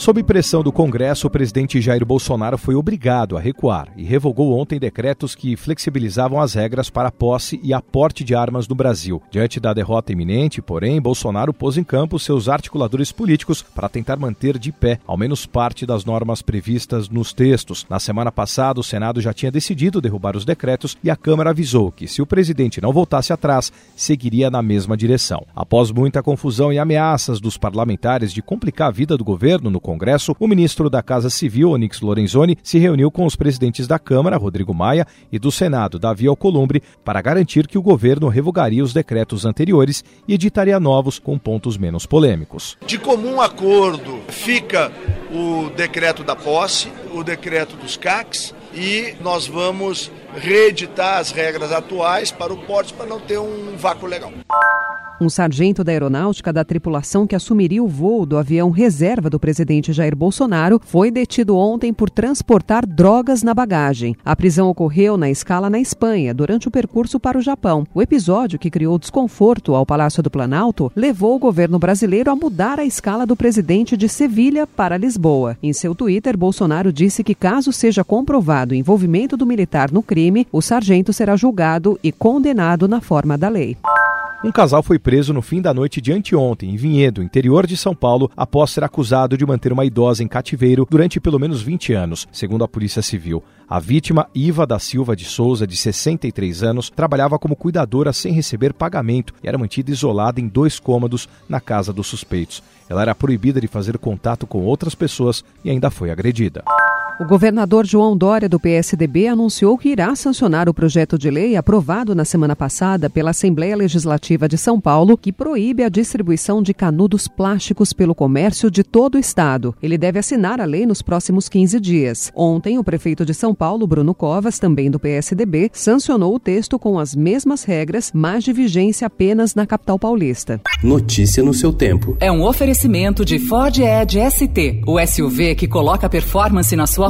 Sob pressão do Congresso, o presidente Jair Bolsonaro foi obrigado a recuar e revogou ontem decretos que flexibilizavam as regras para a posse e aporte de armas no Brasil. Diante da derrota iminente, porém, Bolsonaro pôs em campo seus articuladores políticos para tentar manter de pé ao menos parte das normas previstas nos textos. Na semana passada, o Senado já tinha decidido derrubar os decretos e a Câmara avisou que, se o presidente não voltasse atrás, seguiria na mesma direção. Após muita confusão e ameaças dos parlamentares de complicar a vida do governo no Congresso, o ministro da Casa Civil, Onyx Lorenzoni, se reuniu com os presidentes da Câmara, Rodrigo Maia, e do Senado, Davi Alcolumbre, para garantir que o governo revogaria os decretos anteriores e editaria novos com pontos menos polêmicos. De comum acordo, fica o decreto da posse, o decreto dos CACs e nós vamos reeditar as regras atuais para o porte para não ter um vácuo legal. Um sargento da aeronáutica da tripulação que assumiria o voo do avião reserva do presidente Jair Bolsonaro foi detido ontem por transportar drogas na bagagem. A prisão ocorreu na escala na Espanha, durante o percurso para o Japão. O episódio, que criou desconforto ao Palácio do Planalto, levou o governo brasileiro a mudar a escala do presidente de Sevilha para Lisboa. Em seu Twitter, Bolsonaro disse que, caso seja comprovado o envolvimento do militar no crime, o sargento será julgado e condenado na forma da lei. Um casal foi preso no fim da noite de anteontem, em Vinhedo, interior de São Paulo, após ser acusado de manter uma idosa em cativeiro durante pelo menos 20 anos, segundo a Polícia Civil. A vítima, Iva da Silva de Souza, de 63 anos, trabalhava como cuidadora sem receber pagamento e era mantida isolada em dois cômodos na casa dos suspeitos. Ela era proibida de fazer contato com outras pessoas e ainda foi agredida. O governador João Dória, do PSDB, anunciou que irá sancionar o projeto de lei aprovado na semana passada pela Assembleia Legislativa de São Paulo, que proíbe a distribuição de canudos plásticos pelo comércio de todo o estado. Ele deve assinar a lei nos próximos 15 dias. Ontem, o prefeito de São Paulo, Bruno Covas, também do PSDB, sancionou o texto com as mesmas regras, mas de vigência apenas na capital paulista. Notícia no seu tempo. É um oferecimento de Ford Edge ST, o SUV que coloca performance na sua